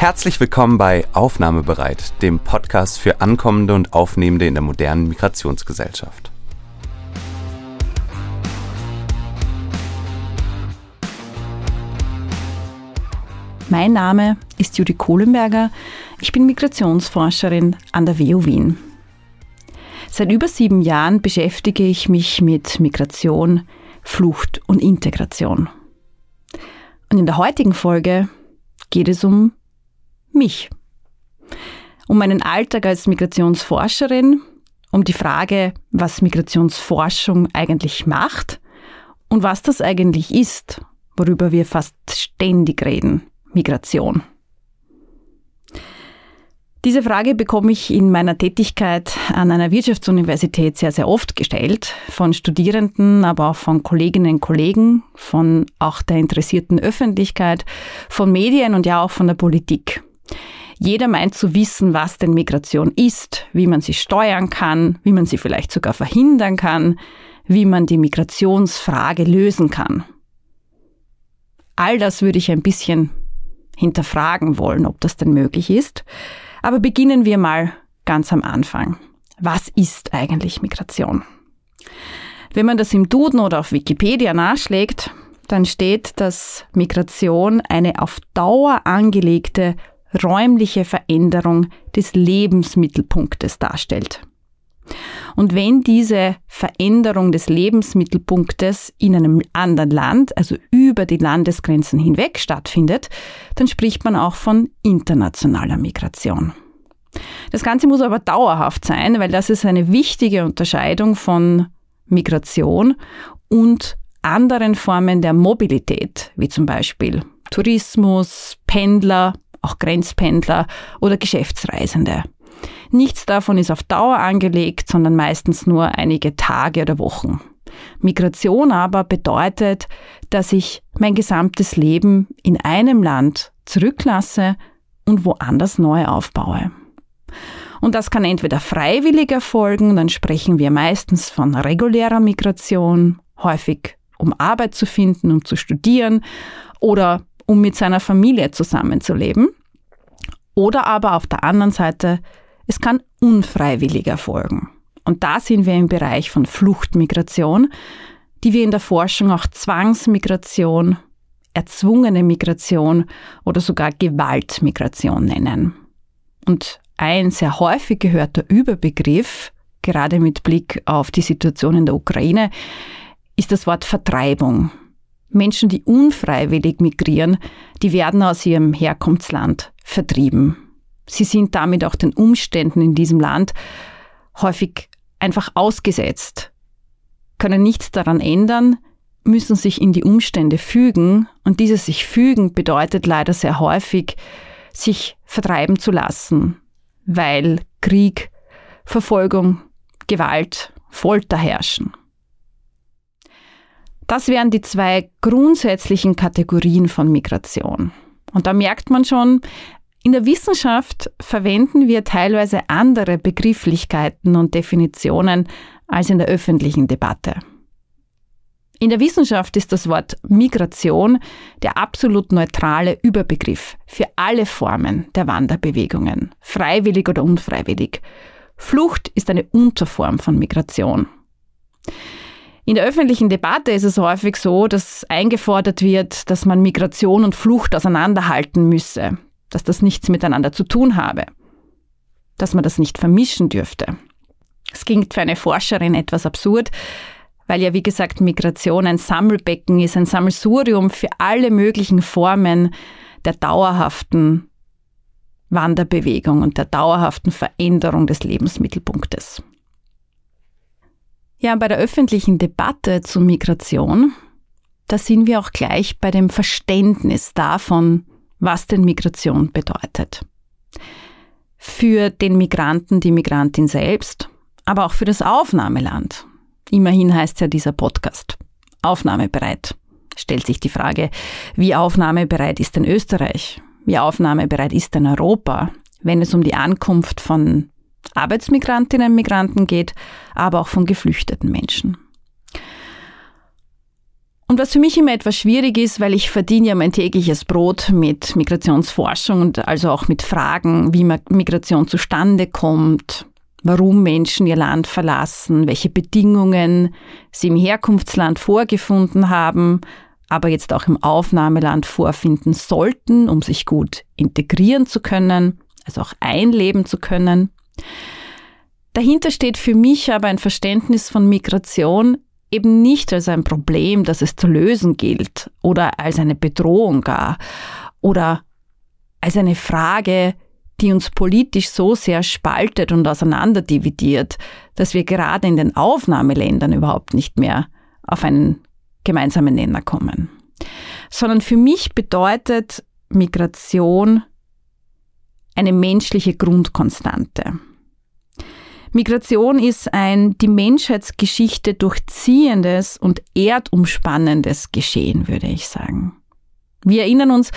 Herzlich willkommen bei Aufnahmebereit, dem Podcast für Ankommende und Aufnehmende in der modernen Migrationsgesellschaft. Mein Name ist Judy Kohlenberger. Ich bin Migrationsforscherin an der WU Wien. Seit über sieben Jahren beschäftige ich mich mit Migration, Flucht und Integration. Und in der heutigen Folge geht es um mich. Um meinen Alltag als Migrationsforscherin, um die Frage, was Migrationsforschung eigentlich macht und was das eigentlich ist, worüber wir fast ständig reden, Migration. Diese Frage bekomme ich in meiner Tätigkeit an einer Wirtschaftsuniversität sehr, sehr oft gestellt, von Studierenden, aber auch von Kolleginnen und Kollegen, von auch der interessierten Öffentlichkeit, von Medien und ja auch von der Politik. Jeder meint zu wissen, was denn Migration ist, wie man sie steuern kann, wie man sie vielleicht sogar verhindern kann, wie man die Migrationsfrage lösen kann. All das würde ich ein bisschen hinterfragen wollen, ob das denn möglich ist. Aber beginnen wir mal ganz am Anfang. Was ist eigentlich Migration? Wenn man das im Duden oder auf Wikipedia nachschlägt, dann steht, dass Migration eine auf Dauer angelegte räumliche Veränderung des Lebensmittelpunktes darstellt. Und wenn diese Veränderung des Lebensmittelpunktes in einem anderen Land, also über die Landesgrenzen hinweg stattfindet, dann spricht man auch von internationaler Migration. Das Ganze muss aber dauerhaft sein, weil das ist eine wichtige Unterscheidung von Migration und anderen Formen der Mobilität, wie zum Beispiel Tourismus, Pendler, auch Grenzpendler oder Geschäftsreisende. Nichts davon ist auf Dauer angelegt, sondern meistens nur einige Tage oder Wochen. Migration aber bedeutet, dass ich mein gesamtes Leben in einem Land zurücklasse und woanders neu aufbaue. Und das kann entweder freiwillig erfolgen, dann sprechen wir meistens von regulärer Migration, häufig um Arbeit zu finden, um zu studieren oder um mit seiner Familie zusammenzuleben. Oder aber auf der anderen Seite, es kann unfreiwillig erfolgen. Und da sind wir im Bereich von Fluchtmigration, die wir in der Forschung auch Zwangsmigration, erzwungene Migration oder sogar Gewaltmigration nennen. Und ein sehr häufig gehörter Überbegriff, gerade mit Blick auf die Situation in der Ukraine, ist das Wort Vertreibung. Menschen, die unfreiwillig migrieren, die werden aus ihrem Herkunftsland vertrieben. Sie sind damit auch den Umständen in diesem Land häufig einfach ausgesetzt, können nichts daran ändern, müssen sich in die Umstände fügen und dieses sich fügen bedeutet leider sehr häufig, sich vertreiben zu lassen, weil Krieg, Verfolgung, Gewalt, Folter herrschen. Das wären die zwei grundsätzlichen Kategorien von Migration. Und da merkt man schon, in der Wissenschaft verwenden wir teilweise andere Begrifflichkeiten und Definitionen als in der öffentlichen Debatte. In der Wissenschaft ist das Wort Migration der absolut neutrale Überbegriff für alle Formen der Wanderbewegungen, freiwillig oder unfreiwillig. Flucht ist eine Unterform von Migration. In der öffentlichen Debatte ist es häufig so, dass eingefordert wird, dass man Migration und Flucht auseinanderhalten müsse, dass das nichts miteinander zu tun habe, dass man das nicht vermischen dürfte. Es klingt für eine Forscherin etwas absurd, weil ja wie gesagt Migration ein Sammelbecken ist, ein Sammelsurium für alle möglichen Formen der dauerhaften Wanderbewegung und der dauerhaften Veränderung des Lebensmittelpunktes. Ja, bei der öffentlichen Debatte zur Migration, da sind wir auch gleich bei dem Verständnis davon, was denn Migration bedeutet. Für den Migranten, die Migrantin selbst, aber auch für das Aufnahmeland. Immerhin heißt ja dieser Podcast Aufnahmebereit. Stellt sich die Frage, wie aufnahmebereit ist denn Österreich? Wie aufnahmebereit ist denn Europa, wenn es um die Ankunft von Arbeitsmigrantinnen und Migranten geht, aber auch von geflüchteten Menschen. Und was für mich immer etwas schwierig ist, weil ich verdiene ja mein tägliches Brot mit Migrationsforschung und also auch mit Fragen, wie Migration zustande kommt, warum Menschen ihr Land verlassen, welche Bedingungen sie im Herkunftsland vorgefunden haben, aber jetzt auch im Aufnahmeland vorfinden sollten, um sich gut integrieren zu können, also auch einleben zu können. Dahinter steht für mich aber ein Verständnis von Migration eben nicht als ein Problem, das es zu lösen gilt oder als eine Bedrohung gar oder als eine Frage, die uns politisch so sehr spaltet und auseinanderdividiert, dass wir gerade in den Aufnahmeländern überhaupt nicht mehr auf einen gemeinsamen Nenner kommen. Sondern für mich bedeutet Migration eine menschliche Grundkonstante. Migration ist ein die Menschheitsgeschichte durchziehendes und erdumspannendes Geschehen, würde ich sagen. Wir erinnern uns,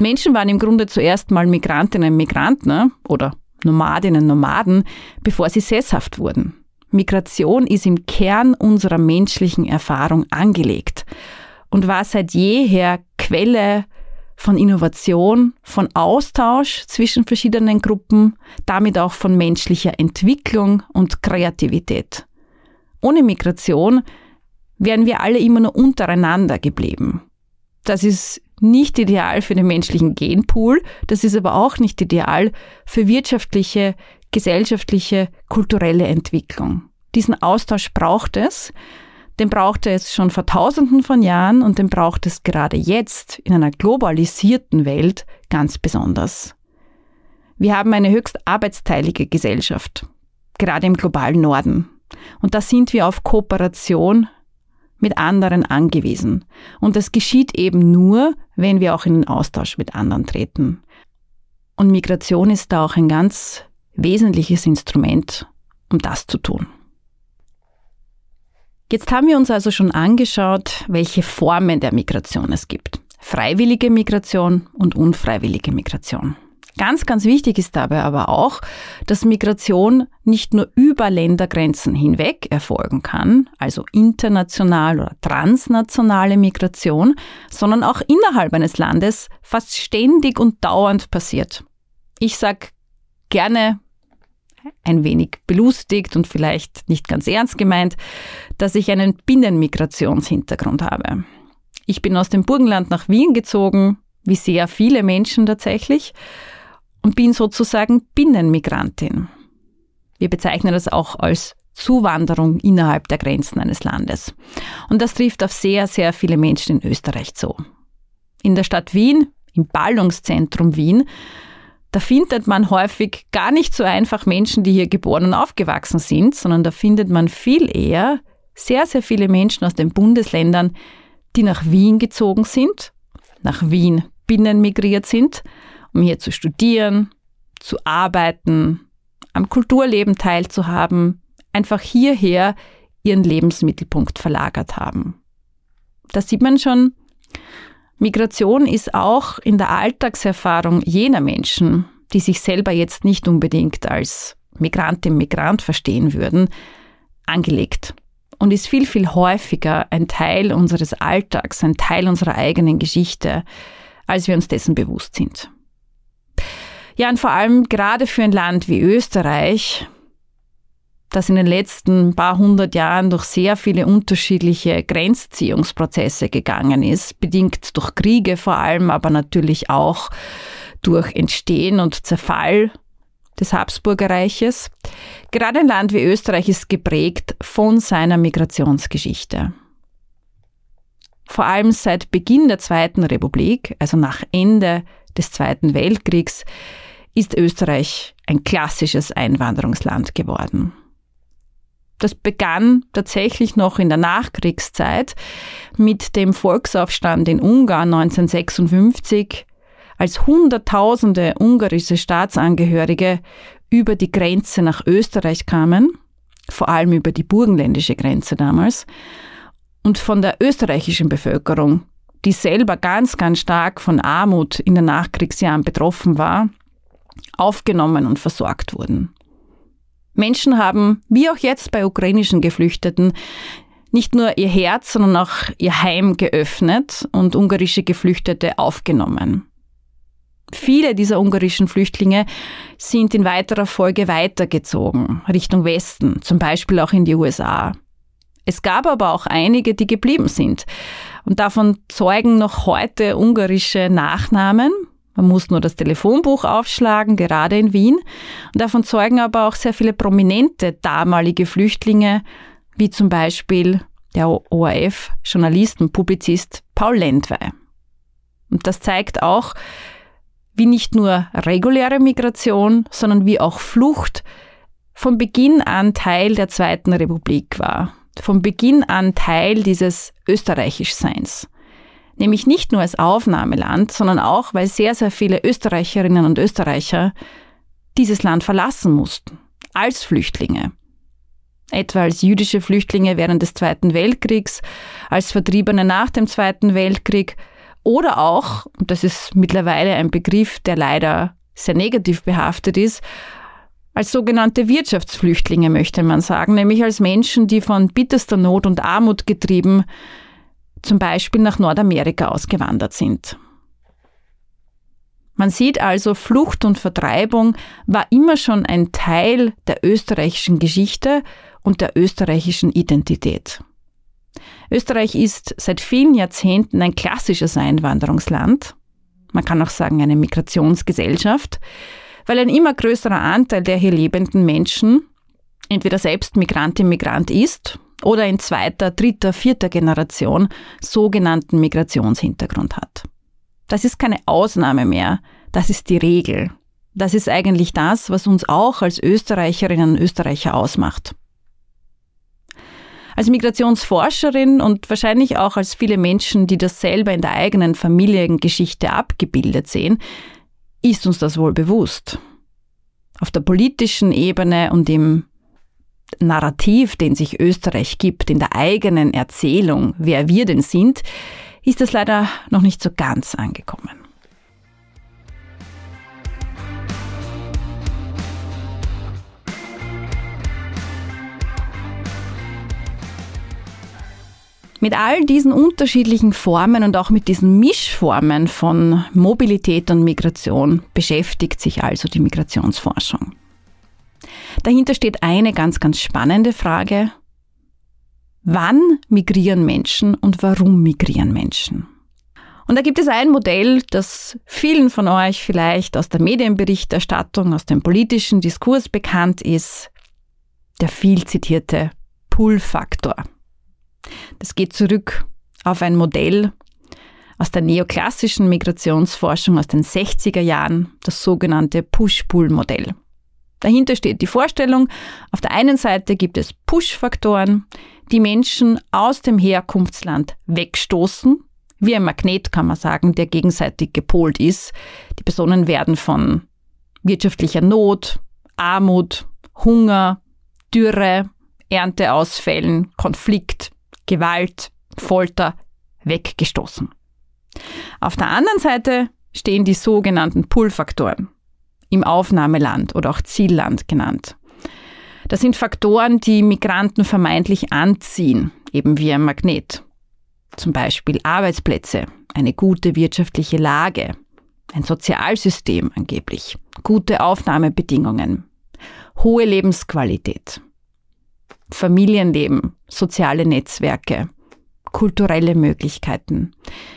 Menschen waren im Grunde zuerst mal Migrantinnen und Migranten ne? oder Nomadinnen und Nomaden, bevor sie sesshaft wurden. Migration ist im Kern unserer menschlichen Erfahrung angelegt und war seit jeher Quelle von Innovation, von Austausch zwischen verschiedenen Gruppen, damit auch von menschlicher Entwicklung und Kreativität. Ohne Migration wären wir alle immer nur untereinander geblieben. Das ist nicht ideal für den menschlichen Genpool, das ist aber auch nicht ideal für wirtschaftliche, gesellschaftliche, kulturelle Entwicklung. Diesen Austausch braucht es, den brauchte es schon vor tausenden von Jahren und den braucht es gerade jetzt in einer globalisierten Welt ganz besonders. Wir haben eine höchst arbeitsteilige Gesellschaft, gerade im globalen Norden. Und da sind wir auf Kooperation mit anderen angewiesen. Und das geschieht eben nur, wenn wir auch in den Austausch mit anderen treten. Und Migration ist da auch ein ganz wesentliches Instrument, um das zu tun. Jetzt haben wir uns also schon angeschaut, welche Formen der Migration es gibt. Freiwillige Migration und unfreiwillige Migration. Ganz, ganz wichtig ist dabei aber auch, dass Migration nicht nur über Ländergrenzen hinweg erfolgen kann, also international oder transnationale Migration, sondern auch innerhalb eines Landes fast ständig und dauernd passiert. Ich sage gerne ein wenig belustigt und vielleicht nicht ganz ernst gemeint, dass ich einen Binnenmigrationshintergrund habe. Ich bin aus dem Burgenland nach Wien gezogen, wie sehr viele Menschen tatsächlich, und bin sozusagen Binnenmigrantin. Wir bezeichnen das auch als Zuwanderung innerhalb der Grenzen eines Landes. Und das trifft auf sehr, sehr viele Menschen in Österreich zu. In der Stadt Wien, im Ballungszentrum Wien, da findet man häufig gar nicht so einfach Menschen, die hier geboren und aufgewachsen sind, sondern da findet man viel eher sehr, sehr viele Menschen aus den Bundesländern, die nach Wien gezogen sind, nach Wien binnen migriert sind, um hier zu studieren, zu arbeiten, am Kulturleben teilzuhaben, einfach hierher ihren Lebensmittelpunkt verlagert haben. Da sieht man schon, Migration ist auch in der Alltagserfahrung jener Menschen, die sich selber jetzt nicht unbedingt als Migrantin, Migrant verstehen würden, angelegt und ist viel, viel häufiger ein Teil unseres Alltags, ein Teil unserer eigenen Geschichte, als wir uns dessen bewusst sind. Ja, und vor allem gerade für ein Land wie Österreich, das in den letzten paar hundert Jahren durch sehr viele unterschiedliche Grenzziehungsprozesse gegangen ist, bedingt durch Kriege vor allem, aber natürlich auch durch Entstehen und Zerfall des Habsburgerreiches. Gerade ein Land wie Österreich ist geprägt von seiner Migrationsgeschichte. Vor allem seit Beginn der Zweiten Republik, also nach Ende des Zweiten Weltkriegs, ist Österreich ein klassisches Einwanderungsland geworden. Das begann tatsächlich noch in der Nachkriegszeit mit dem Volksaufstand in Ungarn 1956, als Hunderttausende ungarische Staatsangehörige über die Grenze nach Österreich kamen, vor allem über die burgenländische Grenze damals, und von der österreichischen Bevölkerung, die selber ganz, ganz stark von Armut in den Nachkriegsjahren betroffen war, aufgenommen und versorgt wurden. Menschen haben, wie auch jetzt bei ukrainischen Geflüchteten, nicht nur ihr Herz, sondern auch ihr Heim geöffnet und ungarische Geflüchtete aufgenommen. Viele dieser ungarischen Flüchtlinge sind in weiterer Folge weitergezogen, Richtung Westen, zum Beispiel auch in die USA. Es gab aber auch einige, die geblieben sind. Und davon zeugen noch heute ungarische Nachnamen. Man muss nur das Telefonbuch aufschlagen, gerade in Wien. Und davon zeugen aber auch sehr viele prominente damalige Flüchtlinge, wie zum Beispiel der ORF-Journalist und Publizist Paul Lendwey. Und das zeigt auch, wie nicht nur reguläre Migration, sondern wie auch Flucht von Beginn an Teil der Zweiten Republik war, von Beginn an Teil dieses Österreichischseins. Nämlich nicht nur als Aufnahmeland, sondern auch, weil sehr, sehr viele Österreicherinnen und Österreicher dieses Land verlassen mussten, als Flüchtlinge. Etwa als jüdische Flüchtlinge während des Zweiten Weltkriegs, als Vertriebene nach dem Zweiten Weltkrieg oder auch, und das ist mittlerweile ein Begriff, der leider sehr negativ behaftet ist, als sogenannte Wirtschaftsflüchtlinge möchte man sagen, nämlich als Menschen, die von bitterster Not und Armut getrieben zum Beispiel nach Nordamerika ausgewandert sind. Man sieht also, Flucht und Vertreibung war immer schon ein Teil der österreichischen Geschichte und der österreichischen Identität. Österreich ist seit vielen Jahrzehnten ein klassisches Einwanderungsland. Man kann auch sagen eine Migrationsgesellschaft, weil ein immer größerer Anteil der hier lebenden Menschen entweder selbst Migrantin, Migrant ist oder in zweiter, dritter, vierter Generation sogenannten Migrationshintergrund hat. Das ist keine Ausnahme mehr, das ist die Regel. Das ist eigentlich das, was uns auch als Österreicherinnen und Österreicher ausmacht. Als Migrationsforscherin und wahrscheinlich auch als viele Menschen, die das selber in der eigenen Familiengeschichte abgebildet sehen, ist uns das wohl bewusst. Auf der politischen Ebene und im Narrativ, den sich Österreich gibt, in der eigenen Erzählung, wer wir denn sind, ist das leider noch nicht so ganz angekommen. Mit all diesen unterschiedlichen Formen und auch mit diesen Mischformen von Mobilität und Migration beschäftigt sich also die Migrationsforschung. Dahinter steht eine ganz, ganz spannende Frage. Wann migrieren Menschen und warum migrieren Menschen? Und da gibt es ein Modell, das vielen von euch vielleicht aus der Medienberichterstattung, aus dem politischen Diskurs bekannt ist, der viel zitierte Pull-Faktor. Das geht zurück auf ein Modell aus der neoklassischen Migrationsforschung aus den 60er Jahren, das sogenannte Push-Pull-Modell. Dahinter steht die Vorstellung, auf der einen Seite gibt es Push-Faktoren, die Menschen aus dem Herkunftsland wegstoßen, wie ein Magnet kann man sagen, der gegenseitig gepolt ist. Die Personen werden von wirtschaftlicher Not, Armut, Hunger, Dürre, Ernteausfällen, Konflikt, Gewalt, Folter weggestoßen. Auf der anderen Seite stehen die sogenannten Pull-Faktoren, im Aufnahmeland oder auch Zielland genannt. Das sind Faktoren, die Migranten vermeintlich anziehen, eben wie ein Magnet. Zum Beispiel Arbeitsplätze, eine gute wirtschaftliche Lage, ein Sozialsystem angeblich, gute Aufnahmebedingungen, hohe Lebensqualität. Familienleben, soziale Netzwerke, kulturelle Möglichkeiten,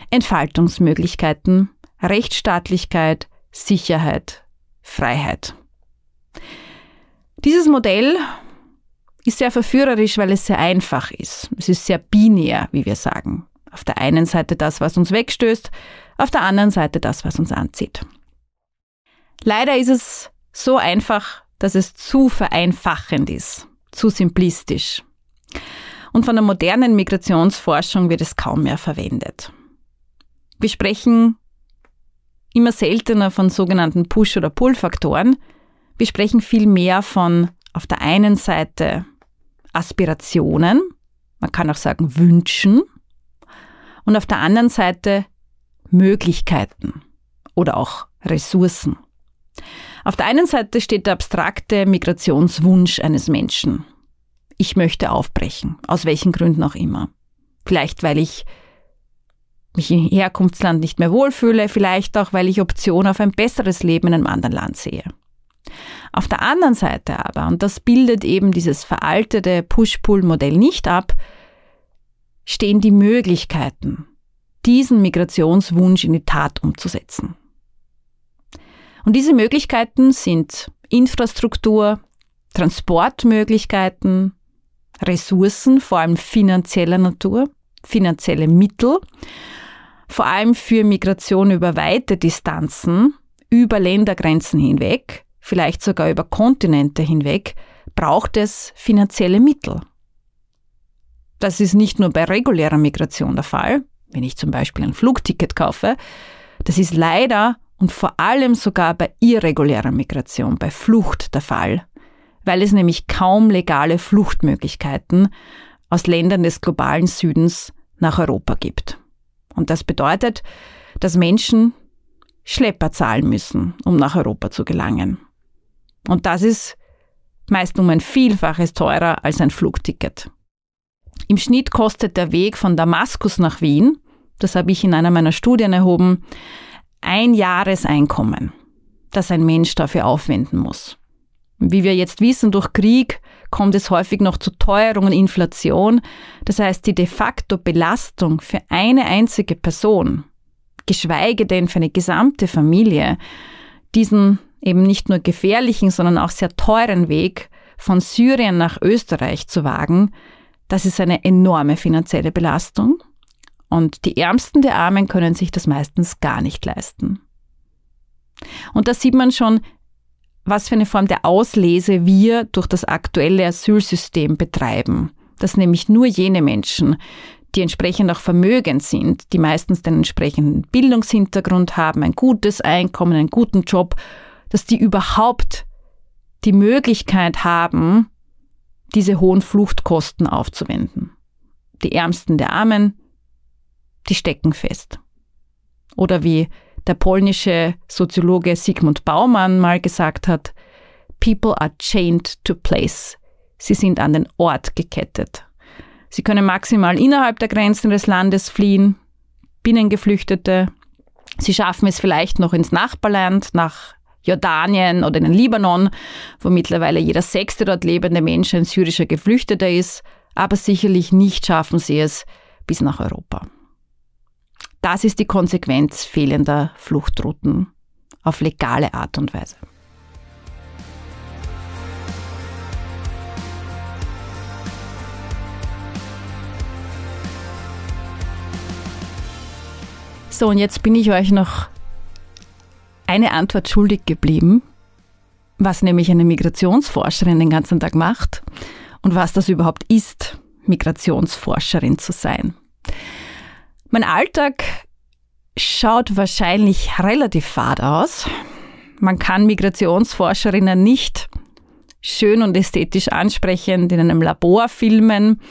Entfaltungsmöglichkeiten, Rechtsstaatlichkeit, Sicherheit, Freiheit. Dieses Modell ist sehr verführerisch, weil es sehr einfach ist. Es ist sehr binär, wie wir sagen. Auf der einen Seite das, was uns wegstößt, auf der anderen Seite das, was uns anzieht. Leider ist es so einfach, dass es zu vereinfachend ist zu simplistisch. Und von der modernen Migrationsforschung wird es kaum mehr verwendet. Wir sprechen immer seltener von sogenannten Push- oder Pull-Faktoren. Wir sprechen viel mehr von auf der einen Seite Aspirationen, man kann auch sagen Wünschen, und auf der anderen Seite Möglichkeiten oder auch Ressourcen. Auf der einen Seite steht der abstrakte Migrationswunsch eines Menschen. ich möchte aufbrechen, aus welchen Gründen auch immer. Vielleicht, weil ich mich im Herkunftsland nicht mehr wohlfühle, vielleicht auch, weil ich Optionen auf ein besseres Leben in einem anderen Land sehe. Auf der anderen Seite aber, und das bildet eben dieses veraltete Push-Pull-Modell nicht ab, stehen die Möglichkeiten, diesen Migrationswunsch in die Tat umzusetzen. Und diese Möglichkeiten sind Infrastruktur, Transportmöglichkeiten, Ressourcen, vor allem finanzieller Natur, finanzielle Mittel, vor allem für Migration über weite Distanzen, über Ländergrenzen hinweg, vielleicht sogar über Kontinente hinweg, braucht es finanzielle Mittel. Das ist nicht nur bei regulärer Migration der Fall, wenn ich zum Beispiel ein Flugticket kaufe, das ist leider und vor allem sogar bei irregulärer Migration, bei Flucht der Fall, weil es nämlich kaum legale Fluchtmöglichkeiten aus Ländern des globalen Südens nach Europa gibt. Und das bedeutet, dass Menschen Schlepper zahlen müssen, um nach Europa zu gelangen. Und das ist meist um ein Vielfaches teurer als ein Flugticket. Im Schnitt kostet der Weg von Damaskus nach Wien, das habe ich in einer meiner Studien erhoben, ein Jahreseinkommen, das ein Mensch dafür aufwenden muss. Wie wir jetzt wissen, durch Krieg kommt es häufig noch zu Teuerung und Inflation. Das heißt, die de facto Belastung für eine einzige Person, geschweige denn für eine gesamte Familie, diesen eben nicht nur gefährlichen, sondern auch sehr teuren Weg von Syrien nach Österreich zu wagen, das ist eine enorme finanzielle Belastung. Und die Ärmsten der Armen können sich das meistens gar nicht leisten. Und da sieht man schon, was für eine Form der Auslese wir durch das aktuelle Asylsystem betreiben. Dass nämlich nur jene Menschen, die entsprechend auch vermögend sind, die meistens den entsprechenden Bildungshintergrund haben, ein gutes Einkommen, einen guten Job dass die überhaupt die Möglichkeit haben, diese hohen Fluchtkosten aufzuwenden. Die Ärmsten der Armen, die stecken fest. Oder wie der polnische Soziologe Sigmund Baumann mal gesagt hat, People are chained to place. Sie sind an den Ort gekettet. Sie können maximal innerhalb der Grenzen des Landes fliehen, Binnengeflüchtete. Sie schaffen es vielleicht noch ins Nachbarland, nach Jordanien oder in den Libanon, wo mittlerweile jeder sechste dort lebende Mensch ein syrischer Geflüchteter ist, aber sicherlich nicht schaffen sie es bis nach Europa. Das ist die Konsequenz fehlender Fluchtrouten auf legale Art und Weise. So, und jetzt bin ich euch noch eine Antwort schuldig geblieben, was nämlich eine Migrationsforscherin den ganzen Tag macht und was das überhaupt ist, Migrationsforscherin zu sein. Mein Alltag schaut wahrscheinlich relativ fad aus. Man kann Migrationsforscherinnen nicht schön und ästhetisch ansprechend in einem Labor filmen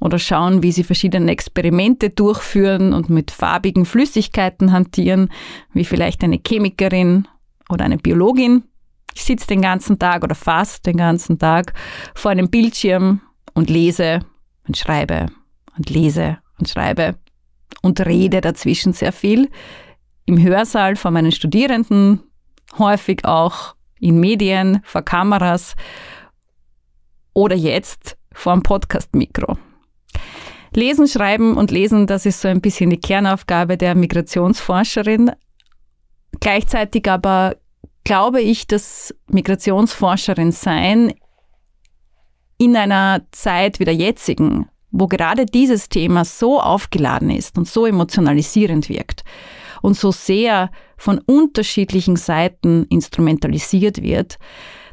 oder schauen, wie sie verschiedene Experimente durchführen und mit farbigen Flüssigkeiten hantieren, wie vielleicht eine Chemikerin oder eine Biologin. Ich sitze den ganzen Tag oder fast den ganzen Tag vor einem Bildschirm und lese und schreibe und lese und schreibe und rede dazwischen sehr viel. Im Hörsaal vor meinen Studierenden, häufig auch in Medien, vor Kameras oder jetzt vor einem Podcast-Mikro. Lesen, Schreiben und Lesen, das ist so ein bisschen die Kernaufgabe der Migrationsforscherin. Gleichzeitig aber glaube ich, dass Migrationsforscherin sein in einer Zeit wie der jetzigen, wo gerade dieses Thema so aufgeladen ist und so emotionalisierend wirkt und so sehr von unterschiedlichen Seiten instrumentalisiert wird,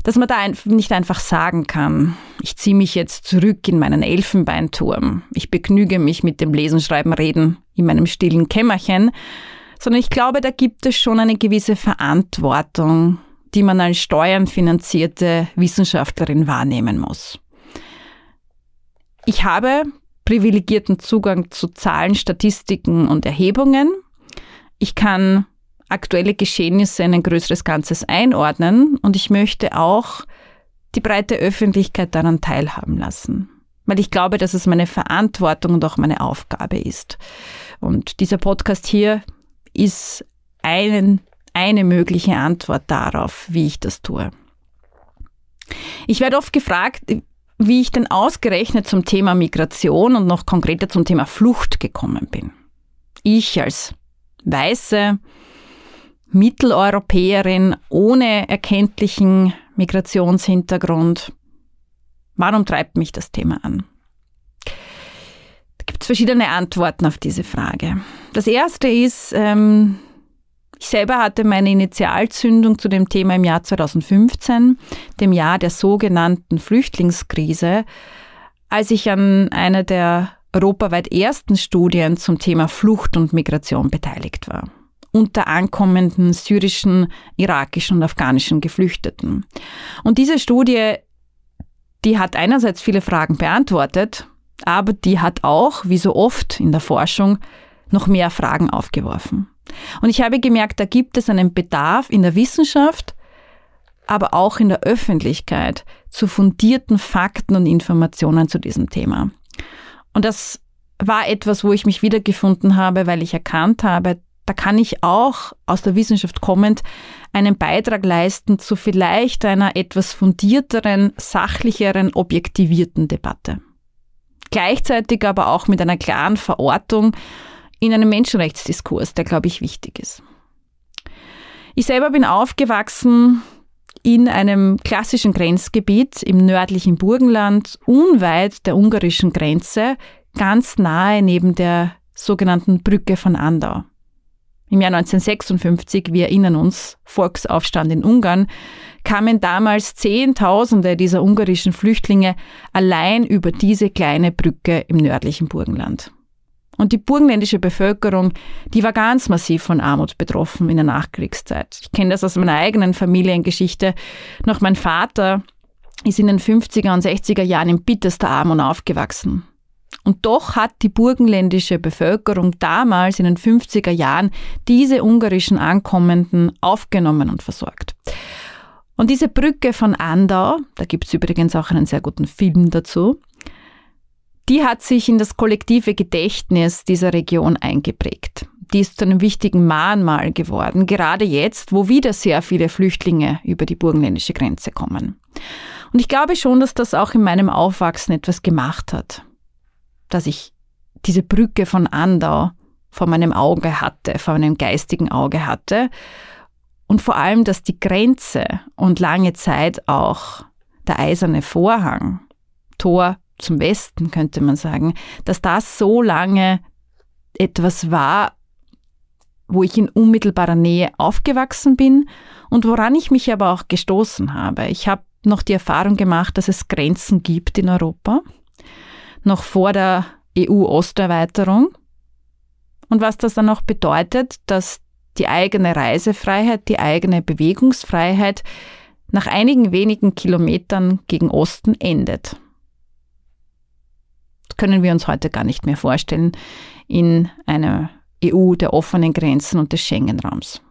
dass man da nicht einfach sagen kann, ich ziehe mich jetzt zurück in meinen Elfenbeinturm, ich begnüge mich mit dem Lesen, Schreiben, Reden in meinem stillen Kämmerchen, sondern ich glaube, da gibt es schon eine gewisse Verantwortung, die man als steuernfinanzierte Wissenschaftlerin wahrnehmen muss. Ich habe privilegierten Zugang zu Zahlen, Statistiken und Erhebungen. Ich kann aktuelle Geschehnisse in ein größeres Ganzes einordnen und ich möchte auch die breite Öffentlichkeit daran teilhaben lassen. weil ich glaube, dass es meine Verantwortung und auch meine Aufgabe ist. Und dieser Podcast hier ist einen, eine mögliche Antwort darauf, wie ich das tue. Ich werde oft gefragt, wie ich denn ausgerechnet zum Thema Migration und noch konkreter zum Thema Flucht gekommen bin. Ich als weiße Mitteleuropäerin ohne erkenntlichen Migrationshintergrund. Warum treibt mich das Thema an? Da gibt es verschiedene Antworten auf diese Frage. Das erste ist, ähm, ich selber hatte meine Initialzündung zu dem Thema im Jahr 2015, dem Jahr der sogenannten Flüchtlingskrise, als ich an einer der europaweit ersten Studien zum Thema Flucht und Migration beteiligt war unter ankommenden syrischen, irakischen und afghanischen Geflüchteten. Und diese Studie, die hat einerseits viele Fragen beantwortet, aber die hat auch, wie so oft in der Forschung, noch mehr Fragen aufgeworfen. Und ich habe gemerkt, da gibt es einen Bedarf in der Wissenschaft, aber auch in der Öffentlichkeit zu fundierten Fakten und Informationen zu diesem Thema. Und das war etwas, wo ich mich wiedergefunden habe, weil ich erkannt habe, da kann ich auch aus der Wissenschaft kommend einen Beitrag leisten zu vielleicht einer etwas fundierteren, sachlicheren, objektivierten Debatte. Gleichzeitig aber auch mit einer klaren Verortung in einem Menschenrechtsdiskurs, der, glaube ich, wichtig ist. Ich selber bin aufgewachsen in einem klassischen Grenzgebiet im nördlichen Burgenland, unweit der ungarischen Grenze, ganz nahe neben der sogenannten Brücke von Andau. Im Jahr 1956, wir erinnern uns, Volksaufstand in Ungarn, kamen damals Zehntausende dieser ungarischen Flüchtlinge allein über diese kleine Brücke im nördlichen Burgenland. Und die burgenländische Bevölkerung, die war ganz massiv von Armut betroffen in der Nachkriegszeit. Ich kenne das aus meiner eigenen Familiengeschichte. Noch mein Vater ist in den 50er und 60er Jahren in bitterster Armut aufgewachsen. Und doch hat die burgenländische Bevölkerung damals in den 50er Jahren diese ungarischen Ankommenden aufgenommen und versorgt. Und diese Brücke von Andau, da gibt es übrigens auch einen sehr guten Film dazu, die hat sich in das kollektive Gedächtnis dieser Region eingeprägt. Die ist zu einem wichtigen Mahnmal geworden, gerade jetzt, wo wieder sehr viele Flüchtlinge über die burgenländische Grenze kommen. Und ich glaube schon, dass das auch in meinem Aufwachsen etwas gemacht hat. Dass ich diese Brücke von Andau vor meinem Auge hatte, vor meinem geistigen Auge hatte. Und vor allem, dass die Grenze und lange Zeit auch der eiserne Vorhang, Tor zum Westen, könnte man sagen, dass das so lange etwas war, wo ich in unmittelbarer Nähe aufgewachsen bin und woran ich mich aber auch gestoßen habe. Ich habe noch die Erfahrung gemacht, dass es Grenzen gibt in Europa, noch vor der EU-Osterweiterung. Und was das dann auch bedeutet, dass die eigene Reisefreiheit, die eigene Bewegungsfreiheit nach einigen wenigen Kilometern gegen Osten endet können wir uns heute gar nicht mehr vorstellen in einer EU der offenen Grenzen und des Schengen-Raums.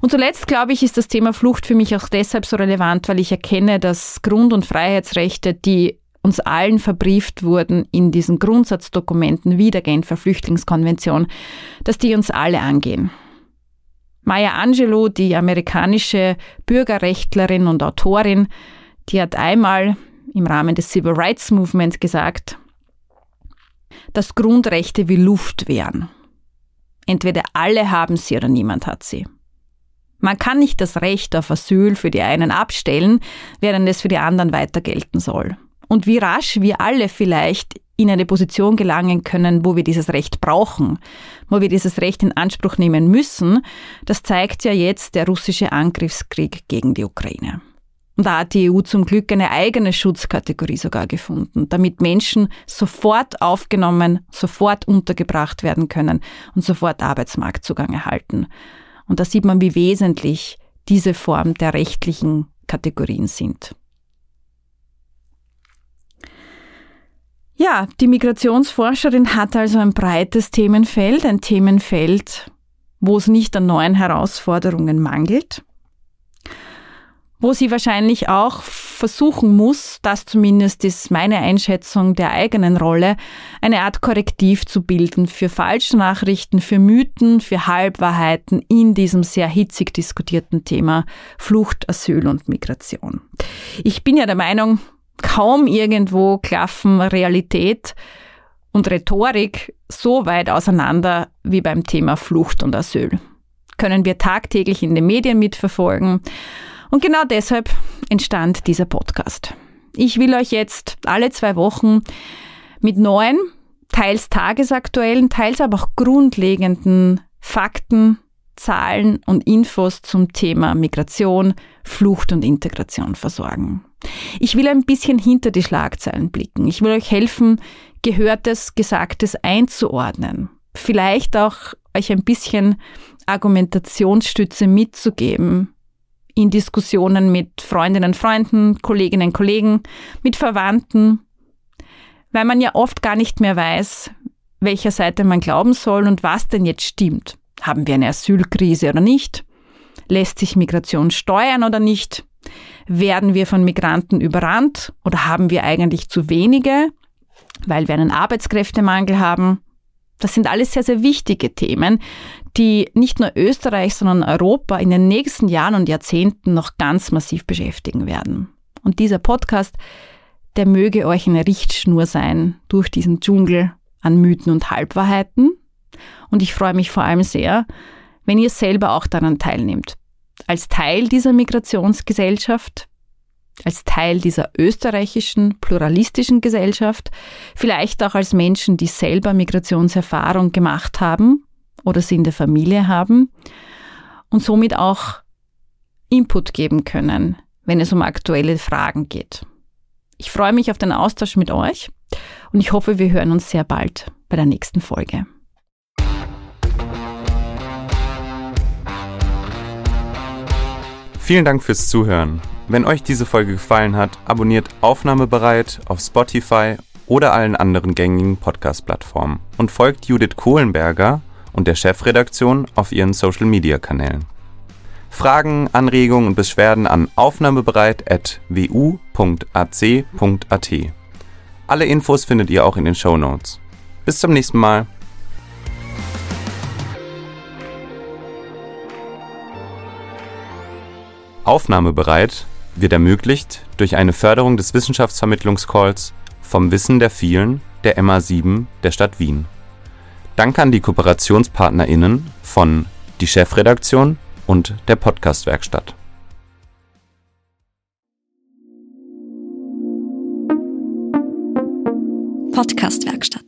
Und zuletzt, glaube ich, ist das Thema Flucht für mich auch deshalb so relevant, weil ich erkenne, dass Grund- und Freiheitsrechte, die uns allen verbrieft wurden in diesen Grundsatzdokumenten wie der Genfer Flüchtlingskonvention, dass die uns alle angehen. Maya Angelou, die amerikanische Bürgerrechtlerin und Autorin, die hat einmal im Rahmen des Civil Rights Movement gesagt, dass Grundrechte wie Luft wären. Entweder alle haben sie oder niemand hat sie. Man kann nicht das Recht auf Asyl für die einen abstellen, während es für die anderen weiter gelten soll. Und wie rasch wir alle vielleicht in eine Position gelangen können, wo wir dieses Recht brauchen, wo wir dieses Recht in Anspruch nehmen müssen, das zeigt ja jetzt der russische Angriffskrieg gegen die Ukraine. Und da hat die EU zum Glück eine eigene Schutzkategorie sogar gefunden, damit Menschen sofort aufgenommen, sofort untergebracht werden können und sofort Arbeitsmarktzugang erhalten. Und da sieht man, wie wesentlich diese Form der rechtlichen Kategorien sind. Ja, die Migrationsforscherin hat also ein breites Themenfeld, ein Themenfeld, wo es nicht an neuen Herausforderungen mangelt. Wo sie wahrscheinlich auch versuchen muss, das zumindest ist meine Einschätzung der eigenen Rolle, eine Art Korrektiv zu bilden für Falschnachrichten, für Mythen, für Halbwahrheiten in diesem sehr hitzig diskutierten Thema Flucht, Asyl und Migration. Ich bin ja der Meinung, kaum irgendwo klaffen Realität und Rhetorik so weit auseinander wie beim Thema Flucht und Asyl. Können wir tagtäglich in den Medien mitverfolgen. Und genau deshalb entstand dieser Podcast. Ich will euch jetzt alle zwei Wochen mit neuen, teils tagesaktuellen, teils aber auch grundlegenden Fakten, Zahlen und Infos zum Thema Migration, Flucht und Integration versorgen. Ich will ein bisschen hinter die Schlagzeilen blicken. Ich will euch helfen, Gehörtes, Gesagtes einzuordnen. Vielleicht auch euch ein bisschen Argumentationsstütze mitzugeben in Diskussionen mit Freundinnen, Freunden, Kolleginnen, Kollegen, mit Verwandten, weil man ja oft gar nicht mehr weiß, welcher Seite man glauben soll und was denn jetzt stimmt. Haben wir eine Asylkrise oder nicht? Lässt sich Migration steuern oder nicht? Werden wir von Migranten überrannt oder haben wir eigentlich zu wenige, weil wir einen Arbeitskräftemangel haben? Das sind alles sehr, sehr wichtige Themen, die nicht nur Österreich, sondern Europa in den nächsten Jahren und Jahrzehnten noch ganz massiv beschäftigen werden. Und dieser Podcast, der möge euch eine Richtschnur sein durch diesen Dschungel an Mythen und Halbwahrheiten. Und ich freue mich vor allem sehr, wenn ihr selber auch daran teilnehmt. Als Teil dieser Migrationsgesellschaft, als Teil dieser österreichischen, pluralistischen Gesellschaft, vielleicht auch als Menschen, die selber Migrationserfahrung gemacht haben oder sie in der Familie haben und somit auch Input geben können, wenn es um aktuelle Fragen geht. Ich freue mich auf den Austausch mit euch und ich hoffe, wir hören uns sehr bald bei der nächsten Folge. Vielen Dank fürs Zuhören. Wenn euch diese Folge gefallen hat, abonniert Aufnahmebereit auf Spotify oder allen anderen gängigen Podcast-Plattformen und folgt Judith Kohlenberger und der Chefredaktion auf ihren Social-Media-Kanälen. Fragen, Anregungen und Beschwerden an aufnahmebereit.wu.ac.at. Alle Infos findet ihr auch in den Show Notes. Bis zum nächsten Mal. Aufnahmebereit wird ermöglicht durch eine Förderung des Wissenschaftsvermittlungscalls vom Wissen der vielen der MA7 der Stadt Wien. Danke an die KooperationspartnerInnen von die Chefredaktion und der Podcastwerkstatt. Podcastwerkstatt